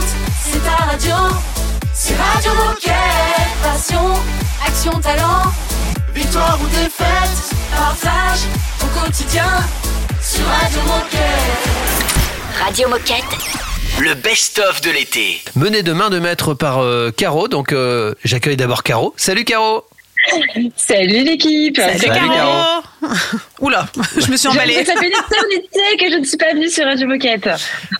C'est ta radio. C'est Radio Moquette. Passion, action, talent. Victoire ou défaite, partage au quotidien sur Radio Moquette. Radio Moquette. Le best-of de l'été. Mené de main de maître par euh, Caro. Donc euh, j'accueille d'abord Caro. Salut Caro. Salut l'équipe Salut, Caro. Oula, je me suis Je- emballée. Ça fait une éternité que je ne suis pas venue sur Radio Moquette.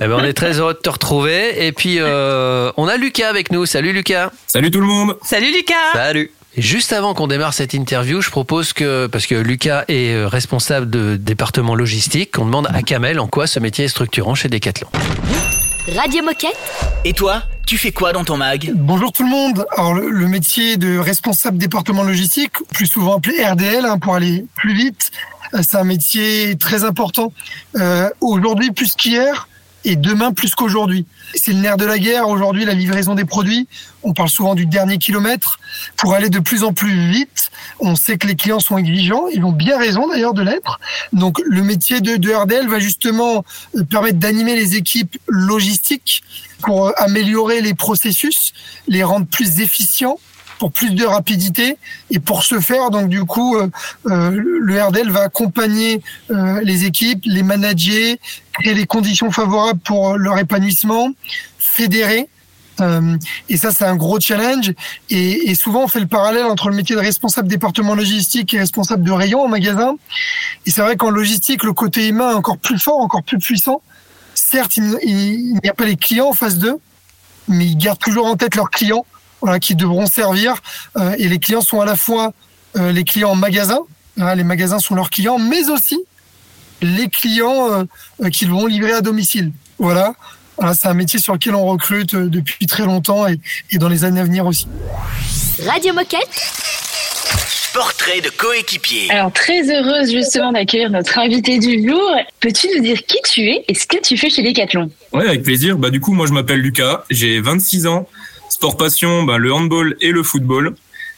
Eh ben, on est très heureux de te retrouver. Et puis euh, on a Lucas avec nous. Salut Lucas. Salut tout le monde Salut Lucas. Salut. Juste avant qu'on démarre cette interview, je propose que, parce que Lucas est euh, responsable de département logistique, qu'on demande à Kamel en quoi ce métier est structurant chez Decathlon. Radio Moquette. Et toi, tu fais quoi dans ton mag? Bonjour tout le monde. Alors le, métier de responsable département logistique, plus souvent appelé RDL hein, pour aller plus vite, euh, c'est un métier très important. Euh, aujourd'hui plus qu'hier et demain plus qu'aujourd'hui. C'est le nerf de la guerre. Aujourd'hui, la livraison des produits. On parle souvent du dernier kilomètre. Pour aller de plus en plus vite, on sait que les clients sont exigeants. Ils ont bien raison d'ailleurs de l'être. Donc le métier de, de RDL va justement euh, permettre d'animer les équipes logistiques pour euh, améliorer les processus, les rendre plus efficients pour plus de rapidité et pour ce faire donc du coup euh, euh, le RDL va accompagner les équipes, les manager, créer les conditions favorables pour leur épanouissement, fédérer et ça, c'est un gros challenge. Et, et souvent, on fait le parallèle entre le métier de responsable département logistique et responsable de rayon en magasin. Et c'est vrai qu'en logistique, le côté humain est encore plus fort, encore plus puissant. Certes, il, n'y a pas les clients en face d'eux, mais ils gardent toujours en tête leurs clients, voilà, qui devront servir. Euh, et les clients sont à la fois euh, les clients en magasin, hein, les magasins sont leurs clients, mais aussi les clients euh, qu'ils vont livrer à domicile. Voilà. C'est un métier sur lequel on recrute depuis très longtemps et, et dans les années à venir aussi. Radio Moquette. Portrait de coéquipier. Alors très heureuse justement d'accueillir notre invité du jour. Peux-tu nous dire qui tu es et ce que tu fais chez Decathlon? Ouais, avec plaisir. Bah, du coup, moi, je m'appelle Lucas, j'ai 26 ans. Sport passion, bah, le handball et le football.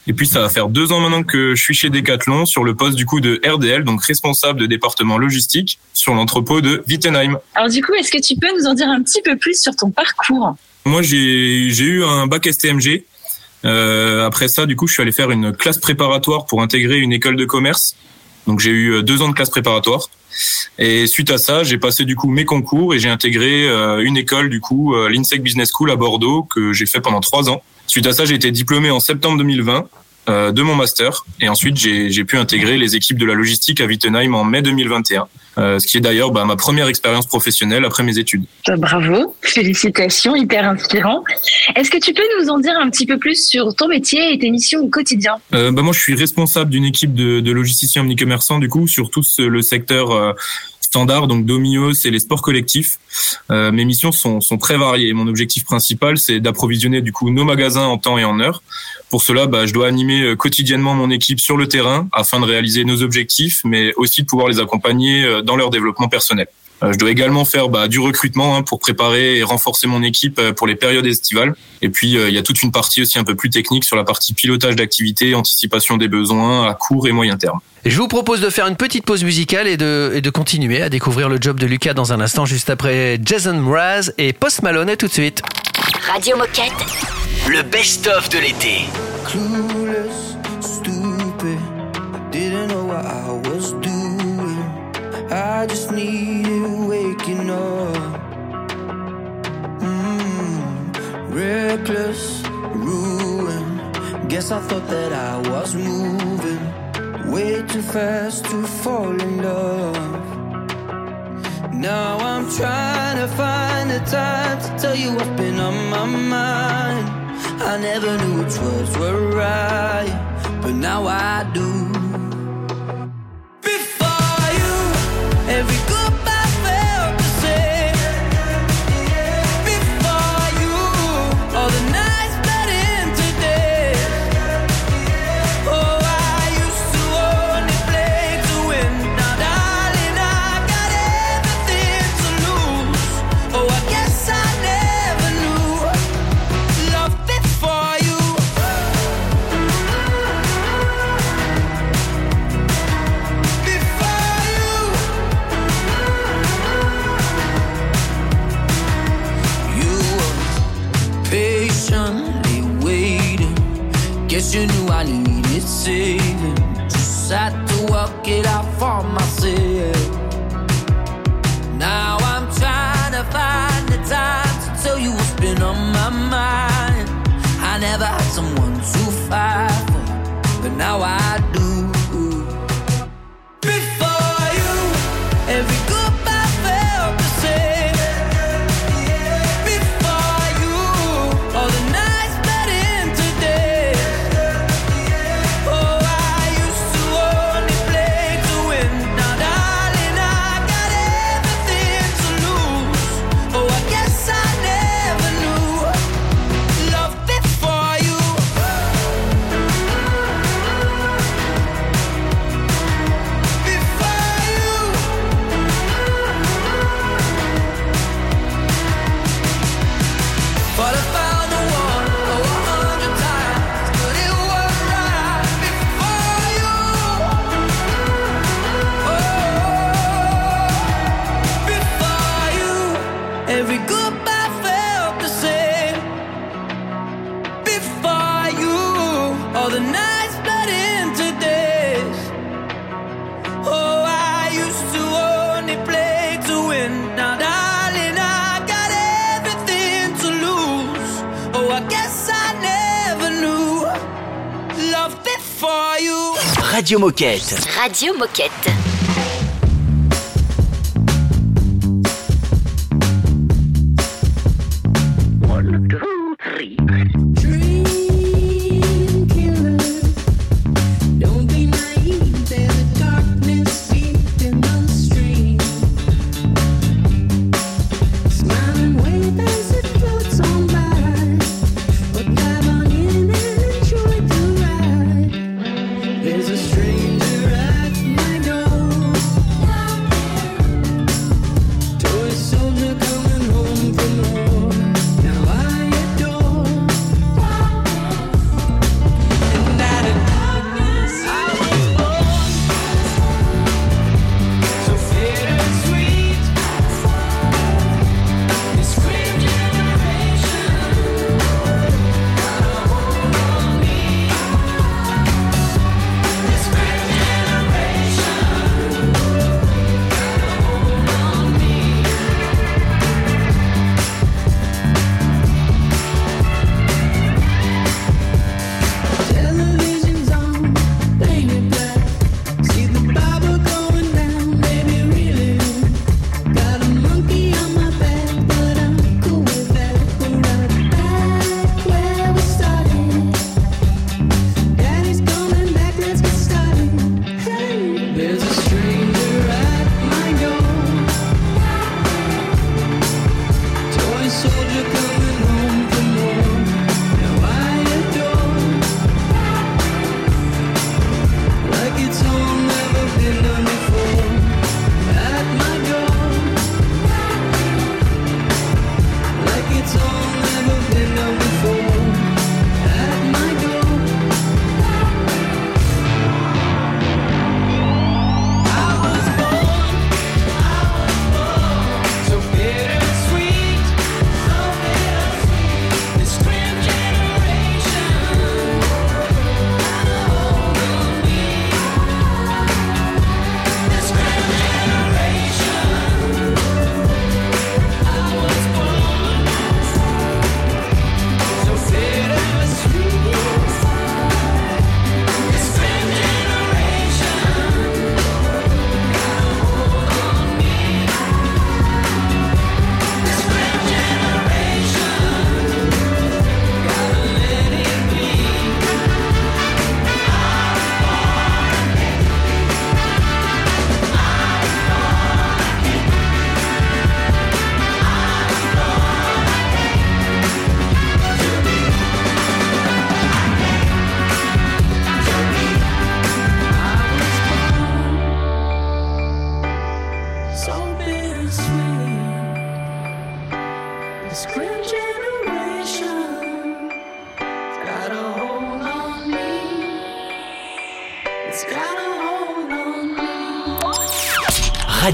Et puis, ça va faire deux ans maintenant que je suis chez Decathlon sur le poste du coup de RDL, donc responsable de département logistique sur l'entrepôt de Wittenheim. Alors du coup, est-ce que tu peux nous en dire un petit peu plus sur ton parcours? Moi, j'ai j'ai eu un bac STMG. Euh, après ça, du coup, je suis allé faire une classe préparatoire pour intégrer une école de commerce. Donc, j'ai eu euh, deux ans de classe préparatoire. Et suite à ça, j'ai passé du coup mes concours et j'ai intégré euh, une école du coup, euh, l'INSEC Business School à Bordeaux que j'ai fait pendant trois ans. Suite à ça, j'ai été diplômé en septembre 2020 euh, de mon master et ensuite j'ai j'ai pu intégrer les équipes de la logistique à Wittenheim en mai 2021. Euh, ce qui est d'ailleurs bah, ma première expérience professionnelle après mes études. Euh, Bravo, félicitations, hyper inspirant. Est-ce que tu peux nous en dire un petit peu plus sur ton métier et tes missions au quotidien? Euh, bah moi, je suis responsable d'une équipe de, de logisticiens omnicommerçants, du coup, sur tout ce- le secteur euh, standard, donc Domios et les sports collectifs. Euh, mes missions sont, sont très variées. Mon objectif principal, c'est d'approvisionner du coup nos magasins en temps et en heure. Pour cela, bah, je dois animer euh, quotidiennement mon équipe sur le terrain afin de réaliser nos objectifs, mais aussi de pouvoir les accompagner euh, dans leur développement personnel. Euh, Je dois également faire bah, du recrutement hein, pour préparer et renforcer mon équipe euh, pour les périodes estivales. Et puis, euh, il y a toute une partie aussi un peu plus technique sur la partie pilotage d'activité, anticipation des besoins à court et moyen terme. Je vous propose de faire une petite pause musicale et de, et de continuer à découvrir le job de Lucas dans un instant, juste après Jason Mraz et Post Malone. À tout de suite. Radio Moquette. Le best-of de l'été. clueless, stupid. I didn't know what I was doing. I just needed reckless, ruin. Guess I thought that I was moving way too fast to fall in love. Now I'm trying to find the time to tell you what's been on my mind. I never knew which words were right, but now I do. receiving. Just had to work it out for myself. Now I'm trying to find the time to tell you what's been on my mind. I never had someone to fight for, but now I Radio Moquette.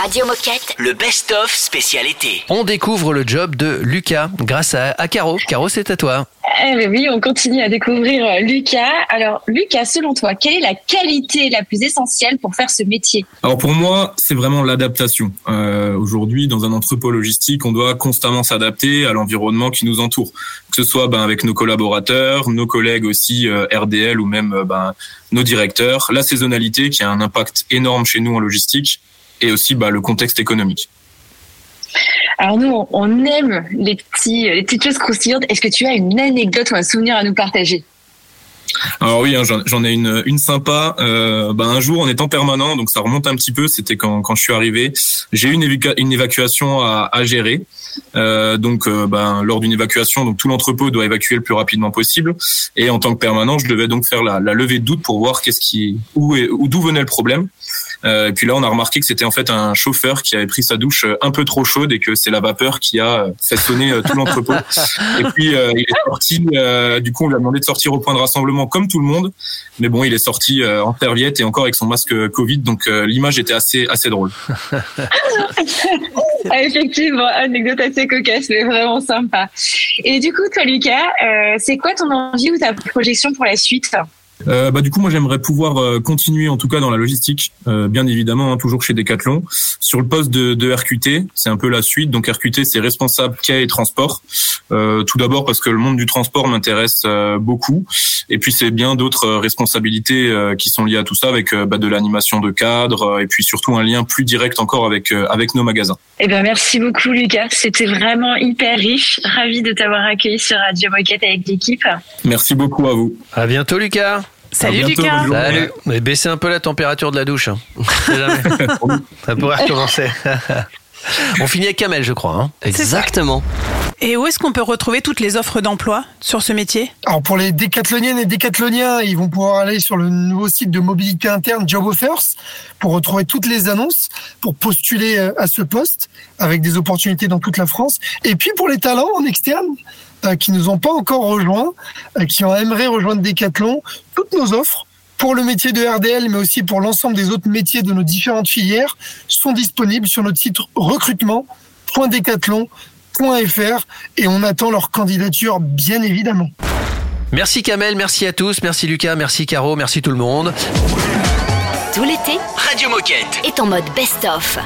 Radio Moquette. le best-of spécial été. On découvre le job de Lucas grâce à, à Caro. Caro, c'est à toi. Eh ben oui, on continue à découvrir euh, Lucas. Alors, Lucas, selon toi, quelle est la qualité la plus essentielle pour faire ce métier? Alors pour moi, c'est vraiment l'adaptation. Euh, Aujourd'hui, dans un entrepôt logistique, on doit constamment s'adapter à l'environnement qui nous entoure, que ce soit ben, avec nos collaborateurs, nos collègues aussi euh, RDL ou même ben, nos directeurs. La saisonnalité qui a un impact énorme chez nous en logistique et aussi ben, le contexte économique. Alors nous, on- aime les petits, les petites choses croustillantes. Est-ce que tu as une anecdote ou un souvenir à nous partager? Alors oui, hein, j'en ai une, une sympa. Euh, ben, un jour, en étant permanent, donc ça remonte un petit peu, c'était quand, quand je suis arrivé, j'ai eu une, évacu- une évacuation à, à gérer. Euh, donc, euh, ben, lors d'une évacuation, donc tout l'entrepôt doit évacuer le plus rapidement possible. Et en tant que permanent, je devais donc faire la, la levée de doute pour voir qu'est-ce qui, où, est- où d'où venait le problème. Euh, et puis là, on a remarqué que c'était en fait un chauffeur qui avait pris sa douche euh, un peu trop chaude et que c'est la vapeur qui a euh, fait sonner tout l'entrepôt. et puis euh, il est sorti. euh, du coup, on lui a demandé de sortir au point de rassemblement comme tout le monde. Mais bon, il est sorti euh, en serviette et encore avec son masque Covid. Donc euh, l'image était assez assez drôle. Ah, Effectivement, anecdote assez cocasse, mais vraiment sympa. Et du coup, toi, Lucas, euh, c'est quoi ton envie ou ta projection pour la suite? Euh, bah, du coup, moi, j'aimerais pouvoir euh, continuer, en tout cas, dans la logistique, euh, bien évidemment, hein, toujours chez Decathlon, sur le poste de, de RQT. C'est un peu la suite. Donc, RQT, c'est responsable quai et transport. Euh, tout d'abord parce que le monde du transport m'intéresse euh, beaucoup, et puis c'est bien d'autres euh, responsabilités euh, qui sont liées à tout ça, avec euh, bah, de l'animation de cadre, euh, et puis surtout un lien plus direct encore avec euh, avec nos magasins. Eh ben, merci beaucoup, Lucas. C'était vraiment hyper riche. Ravi de t'avoir accueilli sur Radio Moquette avec l'équipe. Merci beaucoup à vous. À bientôt, Lucas. Salut Lucas. Salut. Mais baissez un peu la température de la douche. Hein. Ça pourrait recommencer. On finit avec Kamel, je crois. Hein. Exactement. Et où est-ce qu'on peut retrouver toutes les offres d'emploi sur ce métier? Alors pour les décathloniennes et décathloniens, ils vont pouvoir aller sur le nouveau site de mobilité interne Job Offers pour retrouver toutes les annonces, pour postuler euh, à ce poste avec des opportunités dans toute la France. Et puis pour les talents en externe, euh, qui nous ont pas encore rejoints, euh, qui aimeraient rejoindre Decathlon, toutes nos offres pour le métier de RDL, mais aussi pour l'ensemble des autres métiers de nos différentes filières, sont disponibles sur notre site recrutement.decathlon.fr et on attend leur candidature, bien évidemment. Merci Kamel, merci à tous, merci Lucas, merci Caro, merci tout le monde. Tout l'été, Radio Moquette est en mode best-of.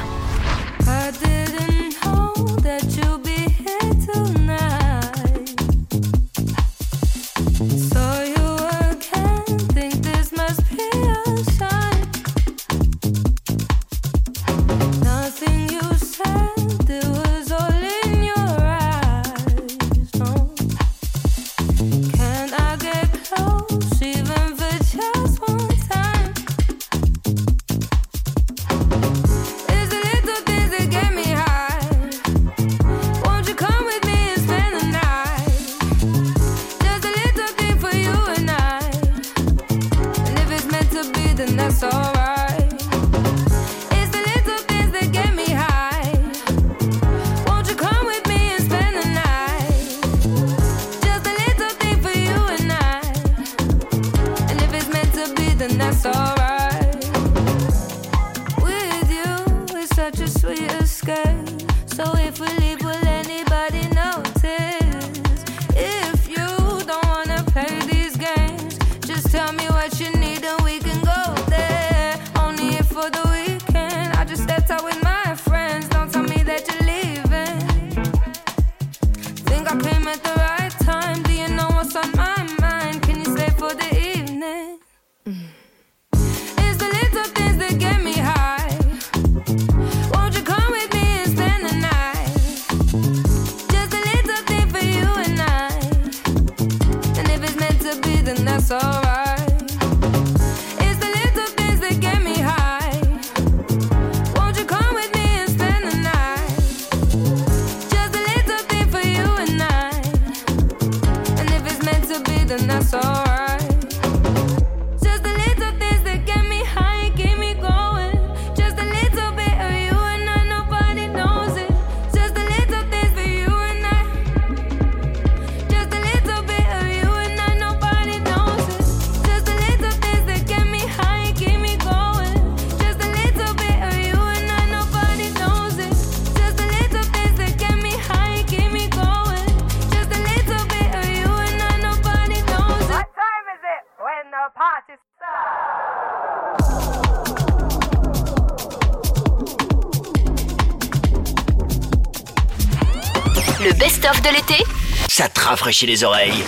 rafraîchit les oreilles.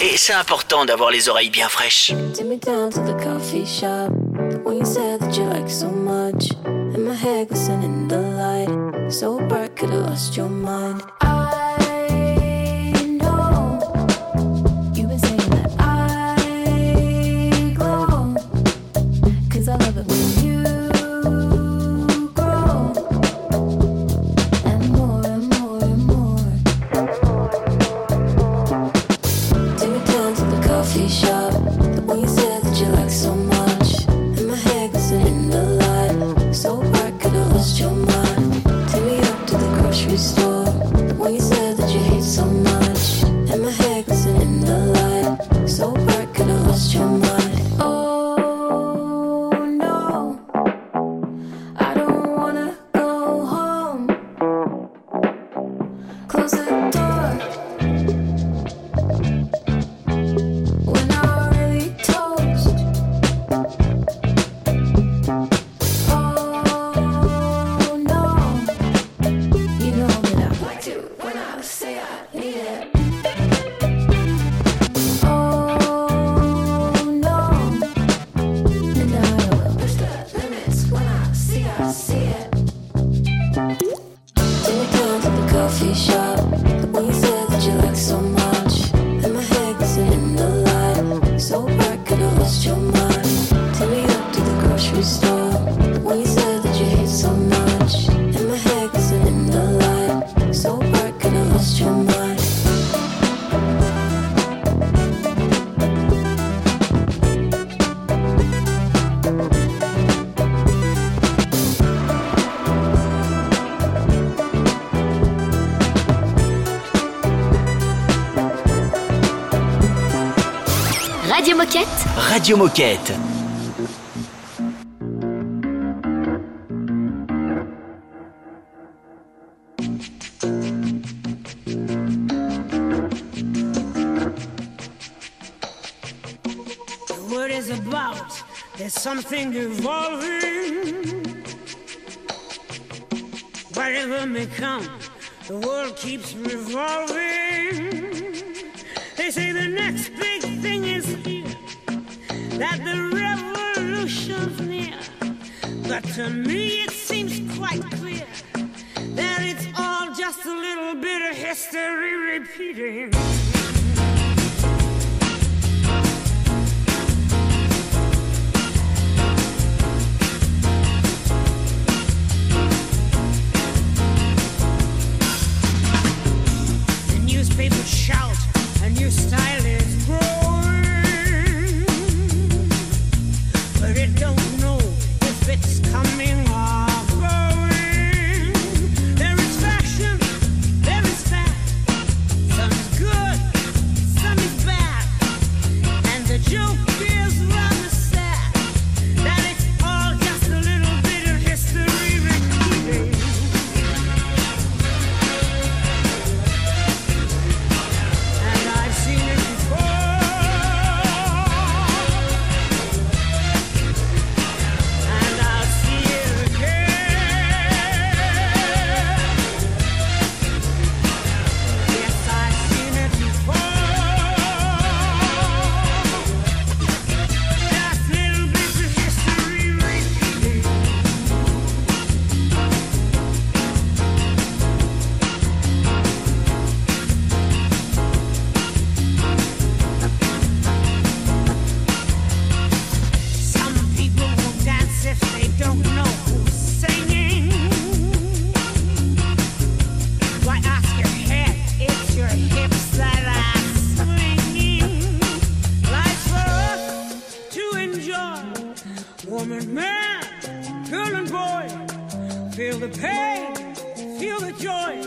Et c'est important d'avoir les oreilles bien fraîches. Radio Moquette. The word is about there's something evolving. Whatever may come, the world keeps revolving. They say the next big thing is that the revolution's near. But to me it seems quite clear that it's all just a little bit of history repeating. The newspapers shout, a new style Woman, man, girl, and boy. Feel the pain, feel the joy.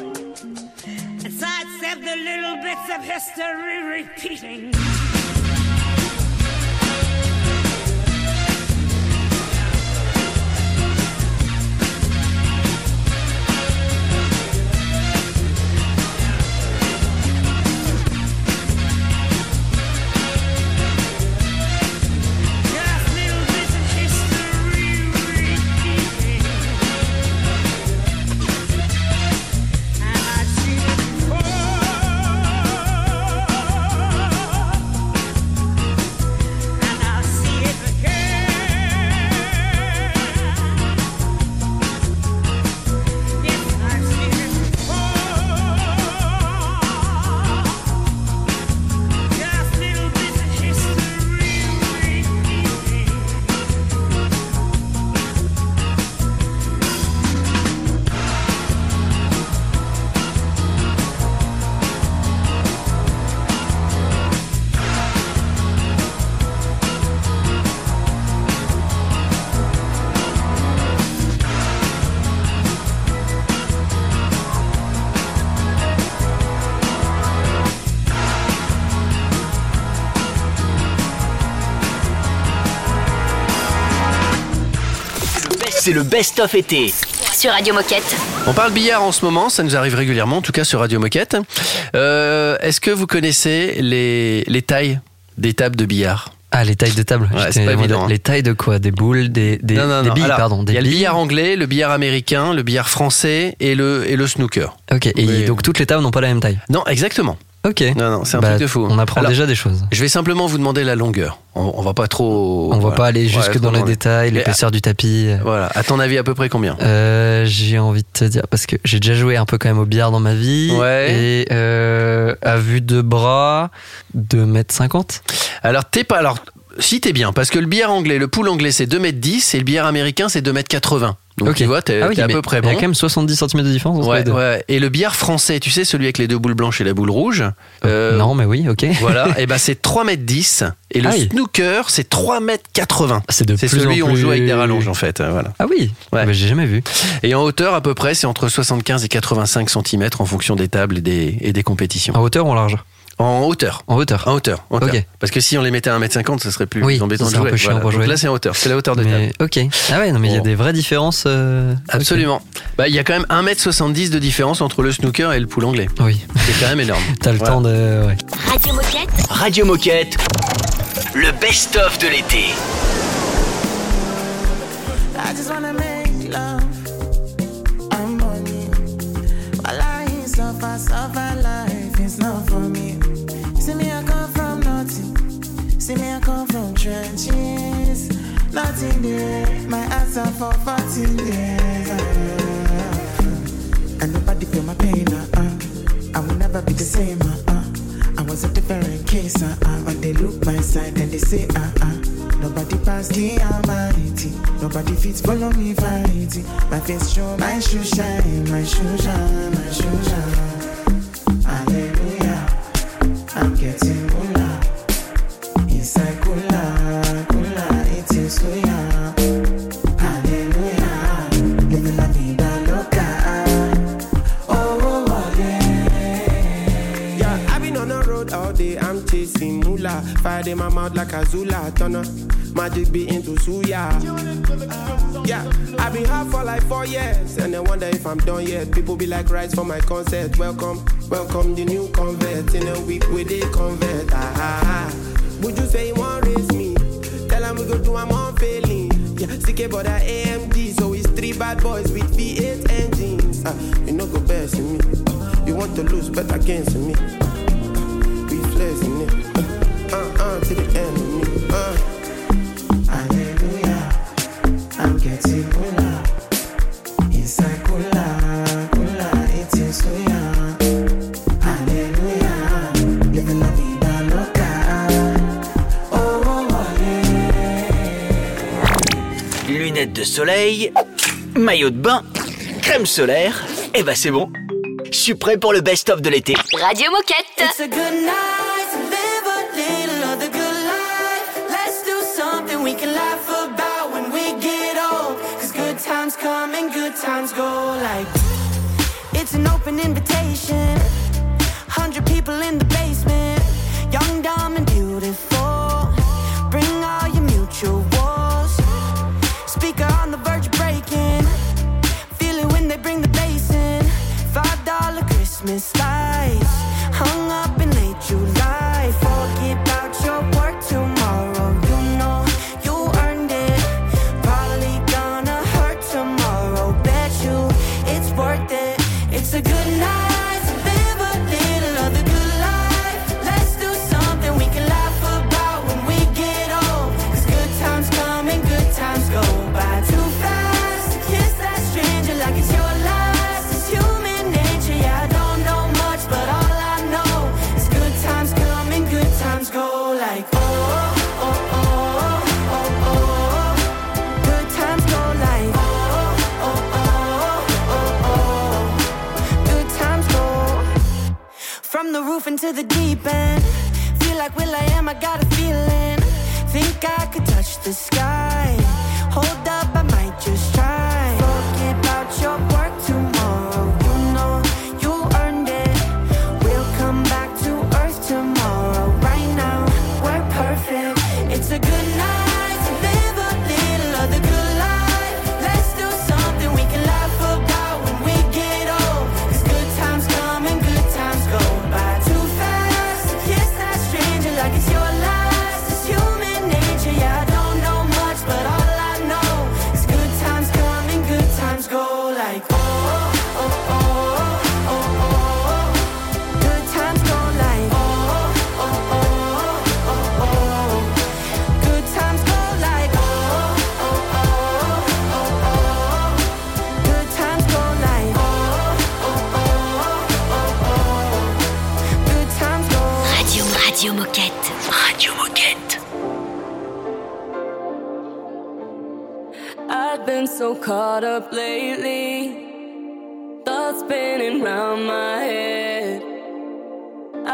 And sidestep the little bits of history repeating. C'est le best-of été. Sur Radio Moquette. On parle billard en ce moment, ça nous arrive régulièrement, en tout cas sur Radio Moquette. Euh, Est-ce que vous connaissez les, les tailles des tables de billard? Ah, les tailles de table? Ouais, c'est pas évident, hein. Les tailles de quoi? Des boules, des, des, Non, non, des billes, Alors, pardon. Des Il y a le billard anglais, le billard américain, le billard français et le, et le snooker. Ok, et Oui. donc toutes les tables n'ont pas la même taille? Non, exactement. Ok. Non, non, c'est un Bah, truc de fou. On apprend Alors, déjà des choses. Je vais simplement vous demander la longueur. On, on va pas trop. On va pas aller jusque Ouais, dans les détails, l'épaisseur du tapis. Voilà. À ton avis, à peu près combien? Euh, j'ai envie de te dire, parce que j'ai déjà joué un peu quand même au billard dans ma vie. Ouais. Et euh, à vue de bras, 2m50. Alors, t'es pas. Alors, si t'es bien, parce que le billard anglais, le pool anglais, c'est 2m10 et le billard américain, c'est 2m80. Donc, tu vois, t'es Ah oui, à peu près Il y a bon. quand même 70 cm de différence entre les Ouais, deux. ouais. Et le billard français, tu sais, celui avec les deux boules blanches et la boule rouge. euh, Non, mais oui, ok. Voilà, et ben c'est 3m10 et le Ah snooker c'est 3m80. C'est de C'est plus celui où on plus- joue avec des rallonges en fait, euh, voilà. Ah oui, Ouais. J'ai jamais vu. Et en hauteur à peu près c'est entre 75 et 85 cm en fonction des tables et des, et des compétitions. En hauteur ou en large? En hauteur. En hauteur. En hauteur. en hauteur. Ok. Parce que si on les mettait à 1m50, ça serait plus Oui, embêtant de serait un jouer. peu chiant Voilà. pour Donc jouer. là, c'est en hauteur. C'est la hauteur de table. Mais, ok. Ah ouais, non, mais il y a des vraies différences. euh, Absolument. Bah, il y a quand même 1m70 de différence entre le snooker et le pool anglais. Oui. C'est quand même énorme. T'as le Voilà. temps de. Ouais. Radio Moquette. Radio Moquette. Le best-of de l'été. Trenches. Nothing there. My answer for 14 years. And nobody feel my pain. Uh, uh. I will never be the same. Uh, uh. I was a different case. Uh, uh. When they look my side and they say, uh, uh. Nobody pass the almighty. Nobody fits follow me fighting. My face show, my shoe shine, my shoe shine, my shoe shine. Zula Turner. Magic be into suya. Yeah, I've been hard for like four years, and I wonder if I'm done yet. People be like, rise for my concert. Welcome, welcome the new convert. In a week, we they convert. Ah, ah, ah. Would you say you want raise me? Tell 'em we go do I'm on failing. Yeah, CK but I AMD, so it's three bad boys with V8 engines. Ah, you know go best in me. You want to lose, bet against me. We flexing it. Uh, uh, to the end soleil, maillot de bain, crème solaire. Et bah c'est bon. Je suis prêt pour le best-of de l'été. Radio Moquette. It's a good night to live a little of the good life. Let's do something we can laugh about when we get old. Cause good times come and good times go like. It's an open invitation. Hundred people in the basement.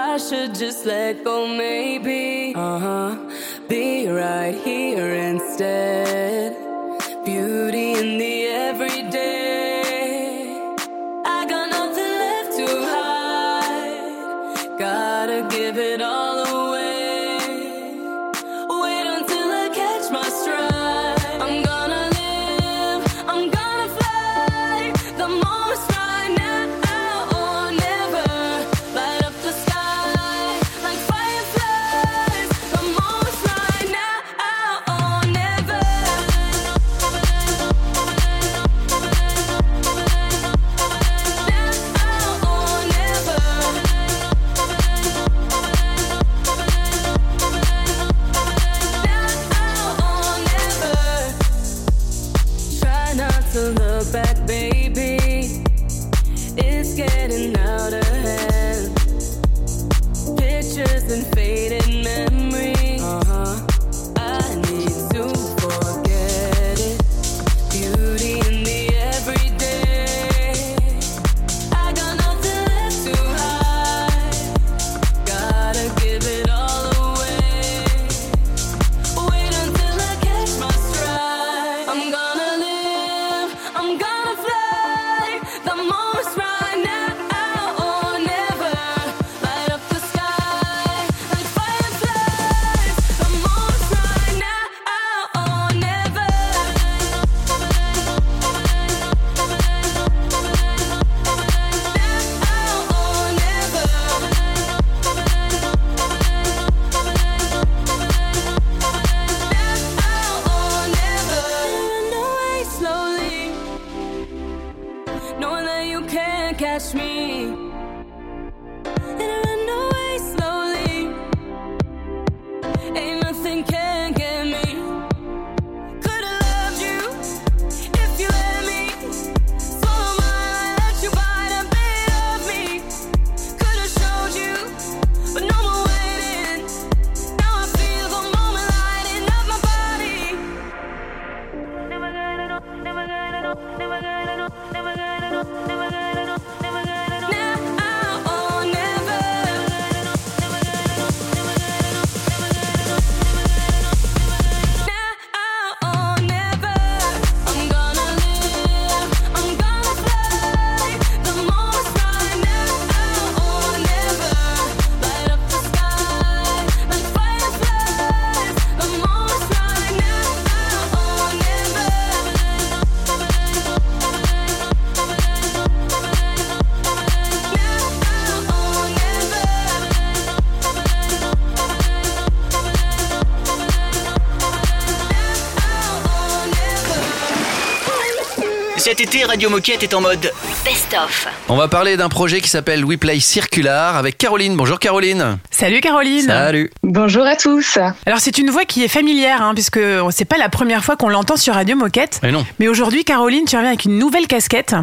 I should just let go, maybe. Uh huh. Be right here instead. catch me. Cet été, Radio Moquette est en mode Best-of. On va parler d'un projet qui s'appelle WePlay Circular avec Caroline. Bonjour Caroline. Salut Caroline. Salut. Bonjour à tous. Alors c'est une voix qui est familière, hein, puisque c'est pas la première fois qu'on l'entend sur Radio Moquette. Mais non. Mais aujourd'hui, Caroline, tu reviens avec une nouvelle casquette.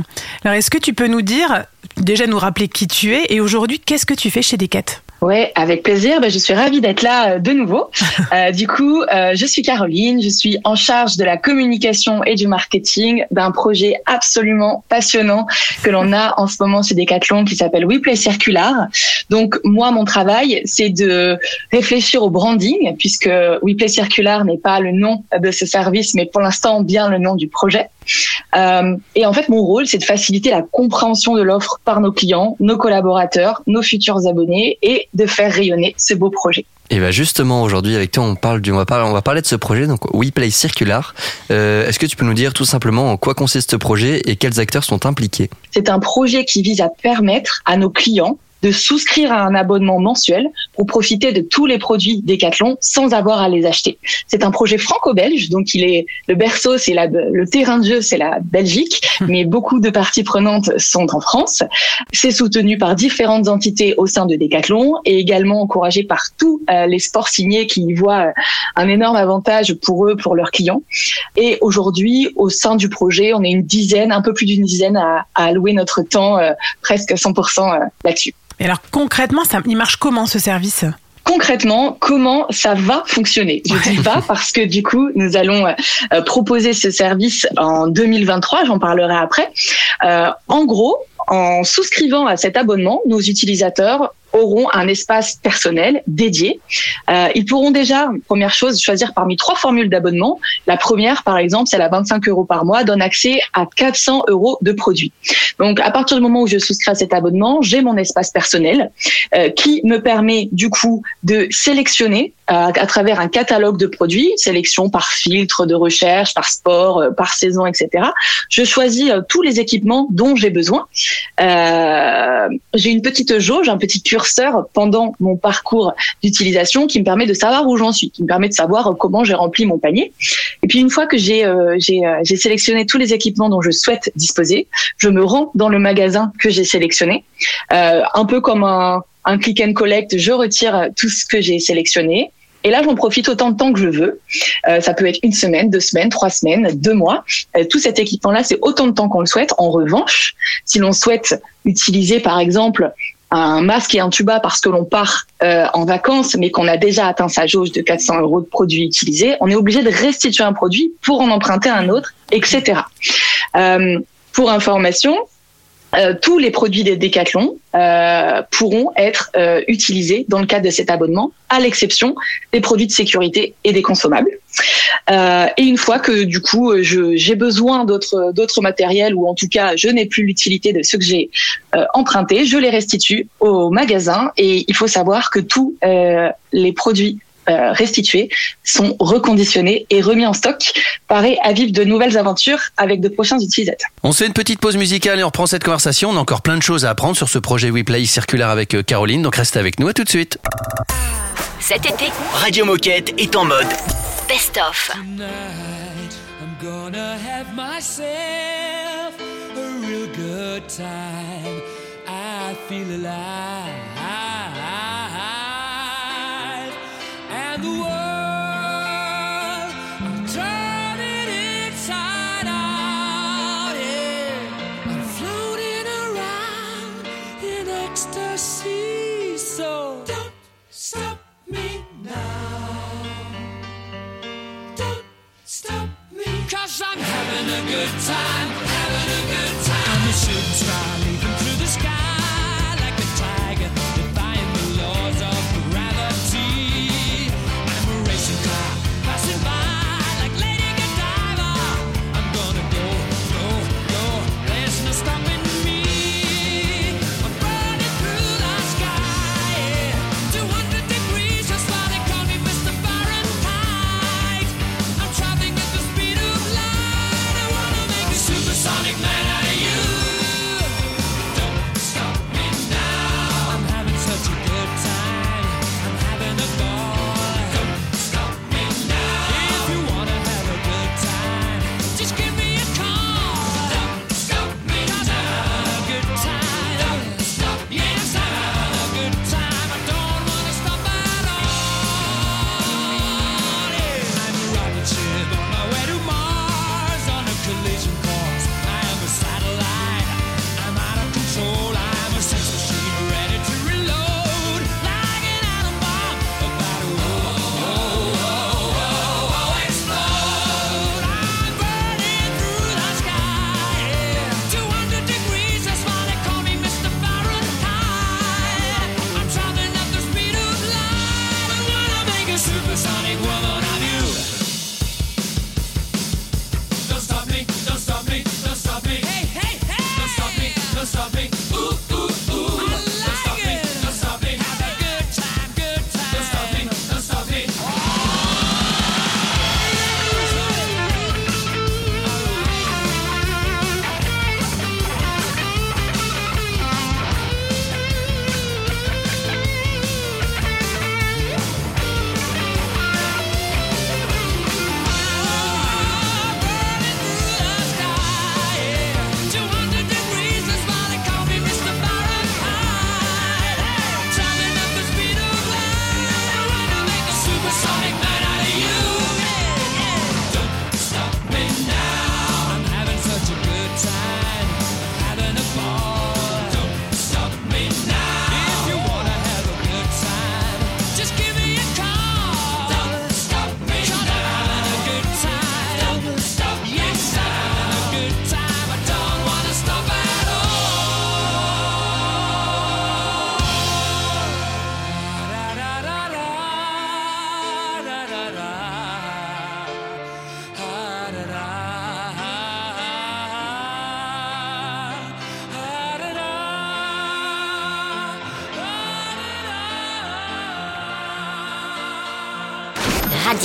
Alors est-ce que tu peux nous dire, déjà nous rappeler qui tu es, et aujourd'hui, qu'est-ce que tu fais chez Decat? Ouais, avec plaisir. Ben, je suis ravie d'être là euh, de nouveau. Euh, du coup, euh, je suis Caroline. Je suis en charge de la communication et du marketing d'un projet absolument passionnant que l'on a en ce moment chez Decathlon qui s'appelle WePlay Circular. Donc, moi, mon travail, c'est de réfléchir au branding puisque WePlay Circular n'est pas le nom de ce service, mais pour l'instant bien le nom du projet. Euh, et en fait, mon rôle, c'est de faciliter la compréhension de l'offre par nos clients, nos collaborateurs, nos futurs abonnés et de faire rayonner ce beau projet. Et bien justement aujourd'hui avec toi on parle du on va parler on va parler de ce projet donc WePlay Circular. Euh, Est-ce que tu peux nous dire tout simplement en quoi consiste ce projet et quels acteurs sont impliqués? C'est un projet qui vise à permettre à nos clients de souscrire à un abonnement mensuel pour profiter de tous les produits Decathlon sans avoir à les acheter. C'est un projet franco-belge, donc il est le berceau, c'est le terrain de jeu, c'est la Belgique, mais beaucoup de parties prenantes sont en France. C'est soutenu par différentes entités au sein de Decathlon et également encouragé par tous euh, les sports signés qui y voient euh, un énorme avantage pour eux, pour leurs clients. Et aujourd'hui, au sein du projet, on est une dizaine, un peu plus d'une dizaine à, à allouer notre temps, euh, presque 100% euh, là-dessus. Et alors concrètement, ça, il marche comment ce service? Concrètement comment ça va fonctionner? Je dis pas parce que du coup nous allons euh, proposer ce service en 2023, j'en parlerai après. Euh, en gros, en souscrivant à cet abonnement, nos utilisateurs auront un espace personnel dédié. Euh, ils pourront déjà, première chose, choisir parmi trois formules d'abonnement. La première, par exemple, celle à 25 euros par mois, donne accès à 400 euros de produits. Donc, à partir du moment où je souscris à cet abonnement, j'ai mon espace personnel euh, qui me permet du coup de sélectionner euh, à travers un catalogue de produits, sélection par filtre de recherche, par sport, par saison, etc. Je choisis tous les équipements dont j'ai besoin. J'ai une petite jauge, un petit curseur pendant mon parcours d'utilisation qui me permet de savoir où j'en suis, qui me permet de savoir comment j'ai rempli mon panier. Et puis une fois que j'ai euh, euh, sélectionné tous les équipements dont je souhaite disposer, je me rends dans le magasin que j'ai sélectionné, euh, un peu comme un click and collect, je retire tout ce que j'ai sélectionné. Et là, j'en profite autant de temps que je veux. Ça peut être une semaine, deux semaines, trois semaines, deux mois. Tout cet équipement-là, c'est autant de temps qu'on le souhaite. En revanche, si l'on souhaite utiliser, par exemple, un masque et un tuba parce que l'on part euh, en vacances, mais qu'on a déjà atteint sa jauge de 400 euros de produits utilisés, on est obligé de restituer un produit pour en emprunter un autre, etc. Euh, pour information, euh, tous les produits des Decathlon euh, pourront être euh, utilisés dans le cadre de cet abonnement, à l'exception des produits de sécurité et des consommables. Et une fois que du coup j'ai besoin d'autres d'autres matériels ou en tout cas je n'ai plus l'utilité de ceux que j'ai empruntés, je les restitue au magasin et il faut savoir que tous les produits restitués sont reconditionnés et remis en stock, parés à vivre de nouvelles aventures avec de prochains utilisateurs. On se fait une petite pause musicale et on reprend cette conversation. On a encore plein de choses à apprendre sur ce projet WePlay Circular avec euh, Caroline, donc restez avec nous. À tout de suite. Cet été, Radio Moquette est en mode Best-of. Tonight, I'm gonna have myself a real good time. I feel alive. I'm having a good time,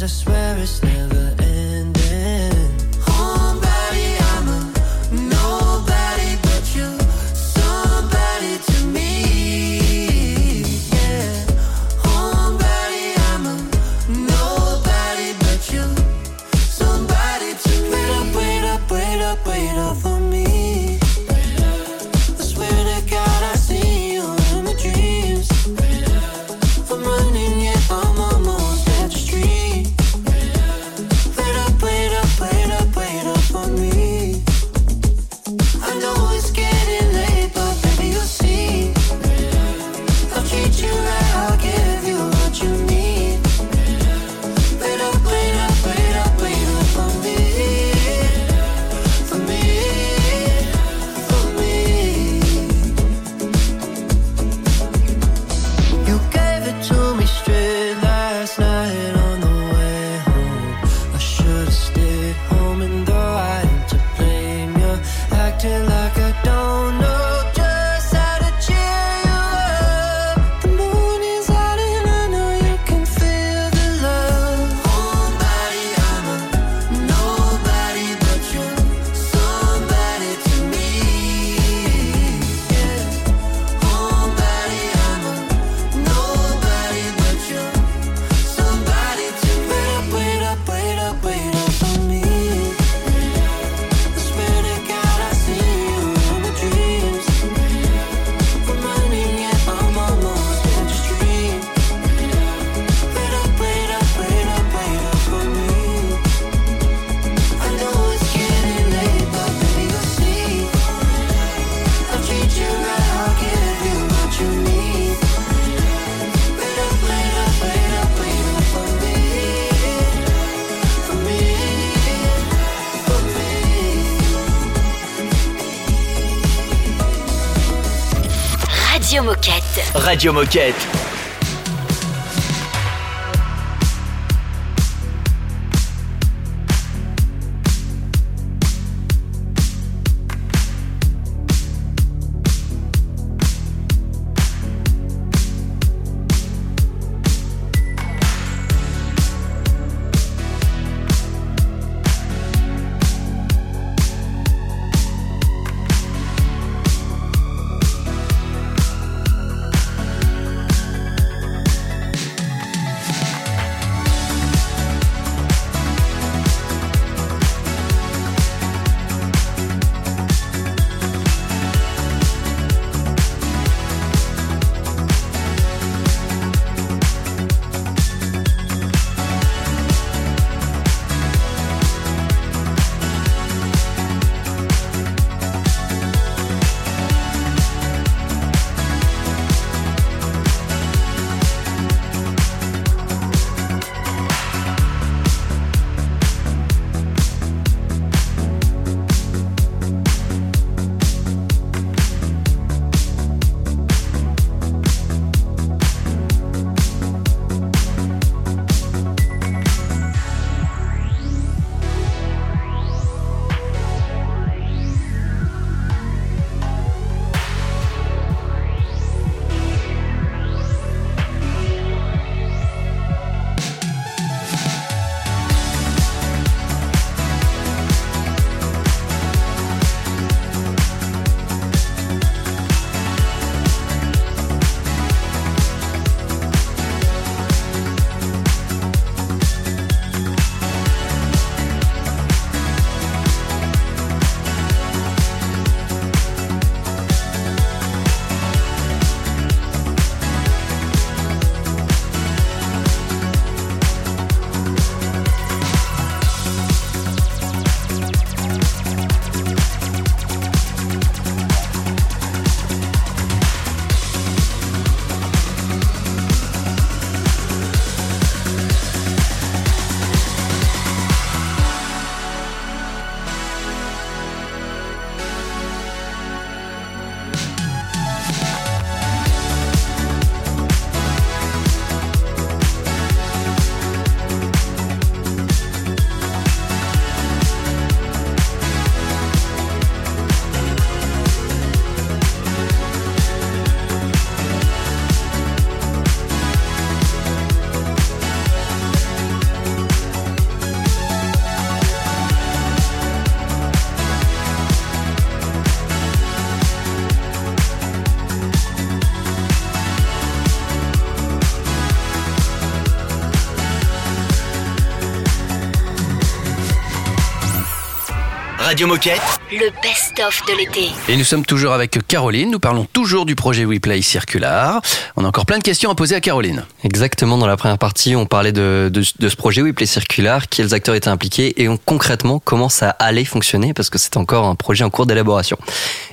I swear it's never Radio Moquette. Radio Moquette. Le best-of de l'été. Et nous sommes toujours avec Caroline. Nous parlons toujours du projet WePlay Circular. On a encore plein de questions à poser à Caroline. Exactement, dans la première partie, on parlait de, de, de ce projet WePlay Circular, quels acteurs étaient impliqués et on, concrètement comment ça allait fonctionner parce que c'est encore un projet en cours d'élaboration.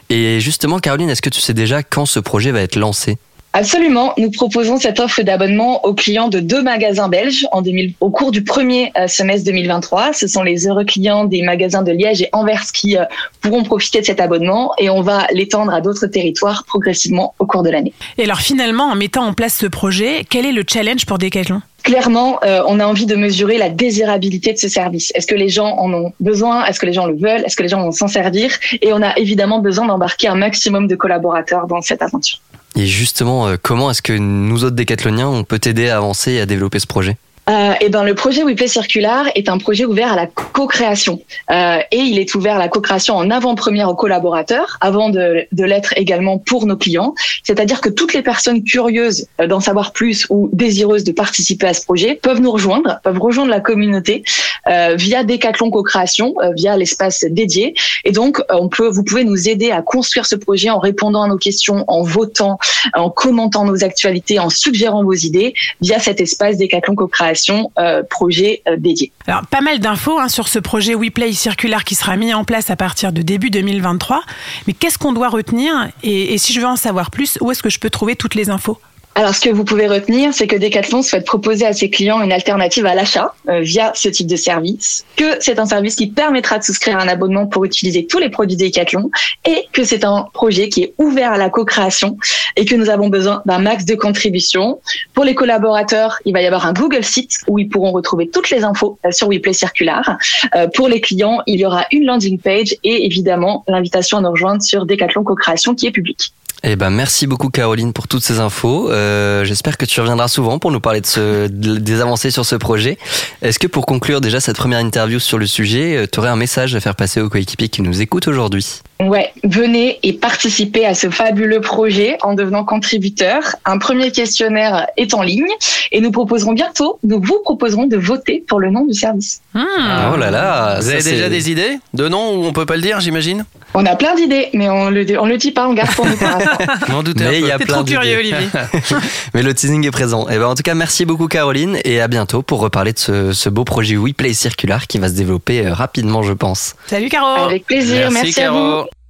Et justement, Caroline, est-ce que tu sais déjà quand ce projet va être lancé? Absolument. Nous proposons cette offre d'abonnement aux clients de deux magasins belges en 2000, au cours du premier euh, semestre 2023. Ce sont les heureux clients des magasins de Liège et Anvers qui euh, pourront profiter de cet abonnement et on va l'étendre à d'autres territoires progressivement au cours de l'année. Et alors finalement, en mettant en place ce projet, quel est le challenge pour Decathlon? Clairement, euh, on a envie de mesurer la désirabilité de ce service. Est-ce que les gens en ont besoin? Est-ce que les gens le veulent? Est-ce que les gens vont s'en servir? Et on a évidemment besoin d'embarquer un maximum de collaborateurs dans cette aventure. Et justement, euh, comment est-ce que nous autres décathloniens, on peut t'aider à avancer et à développer ce projet? Euh, et ben le projet WePlay Circular est un projet ouvert à la co-création Euh, et il est ouvert à la co-création en avant-première aux collaborateurs, avant de, de l'être également pour nos clients. C'est-à-dire que toutes les personnes curieuses euh, d'en savoir plus ou désireuses de participer à ce projet peuvent nous rejoindre, peuvent rejoindre la communauté euh, via Decathlon Co-création, euh, via l'espace dédié. Et donc euh, on peut, vous pouvez nous aider à construire ce projet en répondant à nos questions, en votant, en commentant nos actualités, en suggérant vos idées via cet espace Decathlon Co-création euh, projet euh, dédié. Alors, pas mal d'infos hein, sur ce projet WePlay Circular qui sera mis en place à partir de début 2023. Mais qu'est-ce qu'on doit retenir et, et si je veux en savoir plus, où est-ce que je peux trouver toutes les infos? Alors, ce que vous pouvez retenir, c'est que Decathlon souhaite proposer à ses clients une alternative à l'achat euh, via ce type de service, que c'est un service qui permettra de souscrire un abonnement pour utiliser tous les produits Decathlon et que c'est un projet qui est ouvert à la co-création et que nous avons besoin d'un max de contributions. Pour les collaborateurs, il va y avoir un Google Site où ils pourront retrouver toutes les infos euh, sur WePlay Circular. Euh, pour les clients, il y aura une landing page et évidemment l'invitation à nous rejoindre sur Decathlon Co-création qui est publique. Eh ben, merci beaucoup Caroline pour toutes ces infos. Euh, J'espère que tu reviendras souvent pour nous parler de ce, de- des avancées sur ce projet. Est-ce que pour conclure déjà cette première interview sur le sujet, tu aurais un message à faire passer aux coéquipiers qui nous écoutent aujourd'hui? Ouais, venez et participez à ce fabuleux projet en devenant contributeur. Un premier questionnaire est en ligne et nous proposerons bientôt, nous vous proposerons de voter pour le nom du service. Ah, Oh là là Vous avez déjà des idées de noms où on peut pas le dire, j'imagine? On a plein d'idées, mais on le, on le dit pas, on garde pour nous. M'en doutais Mais il peu. y a plein d'idées. Mais le teasing est présent. Et ben, en tout cas, merci beaucoup Caroline et à bientôt pour reparler de ce, ce beau projet WePlay Circular qui va se développer euh, rapidement, je pense. Salut Caro Avec plaisir, merci, à vous.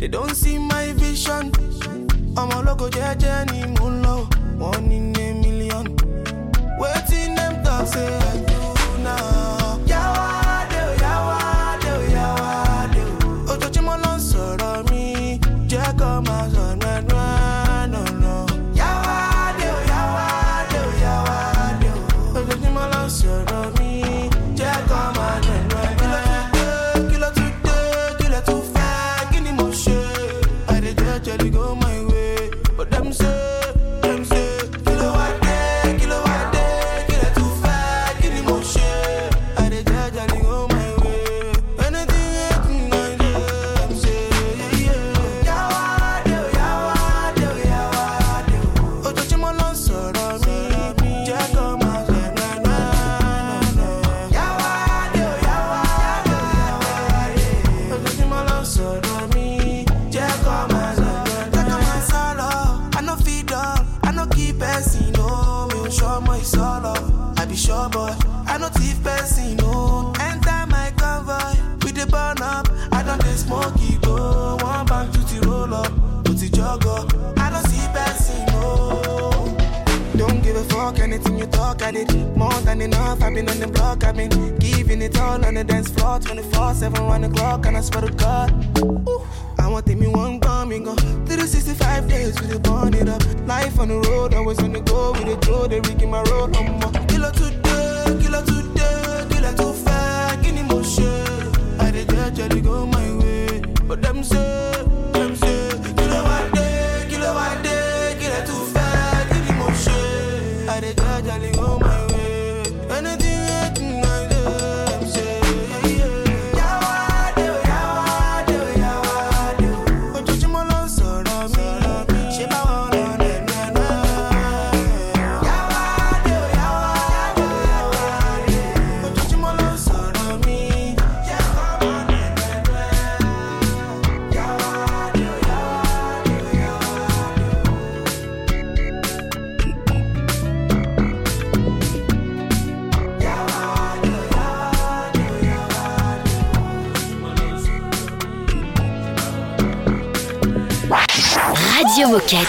They don't see my vision. I'm a local journey, mulo. One in a million. Waiting been on the block, I've been giving it all on the dance floor 24 7, 1 o'clock, and I swear to God. Ooh, I want me one coming go 365 days, we dey burn it up. Life on the road, always on the go, with the throw, they rigging my road. Um, kilo today, kilo today, kilo too fast, give me more shit. I dey jejely go my way. back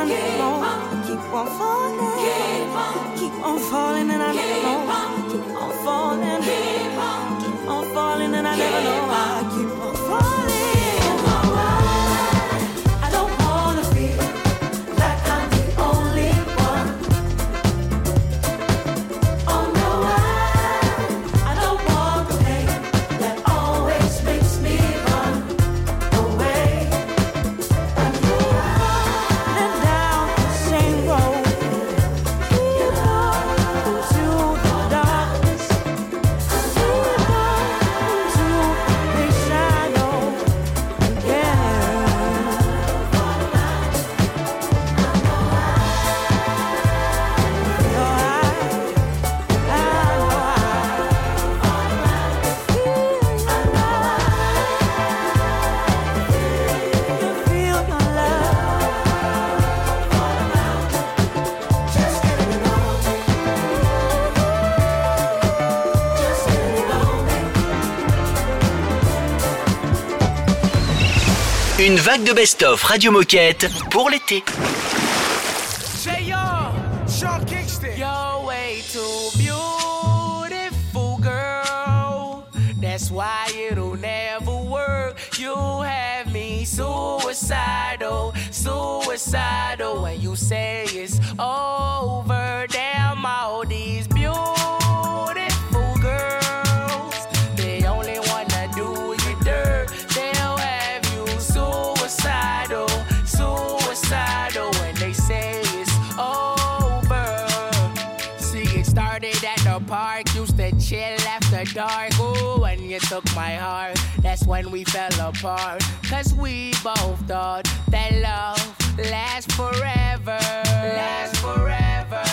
and I don't know. I keep on falling, keep on falling and I don't know. vague de best-of Radio Moquette pour l'été. park. Used to chill after dark. Ooh, when you took my heart, that's when we fell apart. Cause we both thought that love lasts forever. Lasts forever.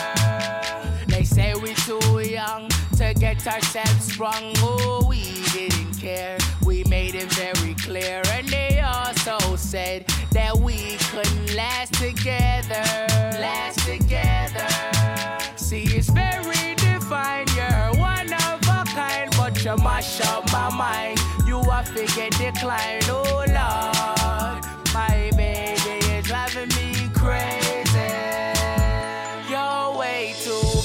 They say we too young to get ourselves sprung. Oh, we didn't care. We made it very clear. And they also said that we couldn't last together. Last together. See, it's very divine. You're one of a kind, but you mash up my mind. You are figure decline. Oh, Lord. My baby is driving me crazy. You're way too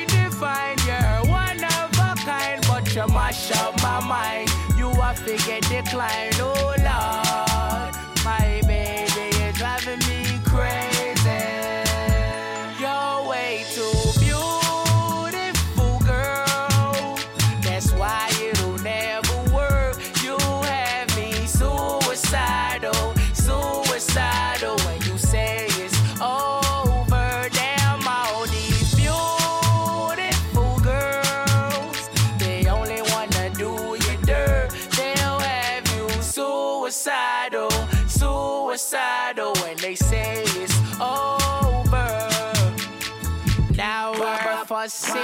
divine. You're one of a kind, but you mash up my mind. You are figure decline, oh Lord.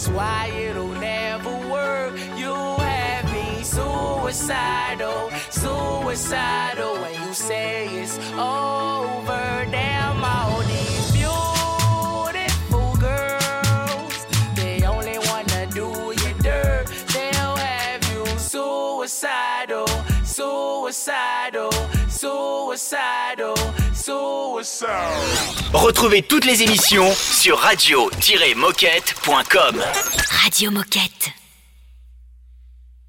That's why it'll never work. You have me suicidal, suicidal when you say it's over. Damn, all these beautiful girls, they only wanna do you dirt. They'll have you suicidal, suicidal, suicidal, suicidal. Retrouvez toutes les émissions sur radio-moquette.com. Radio Moquette.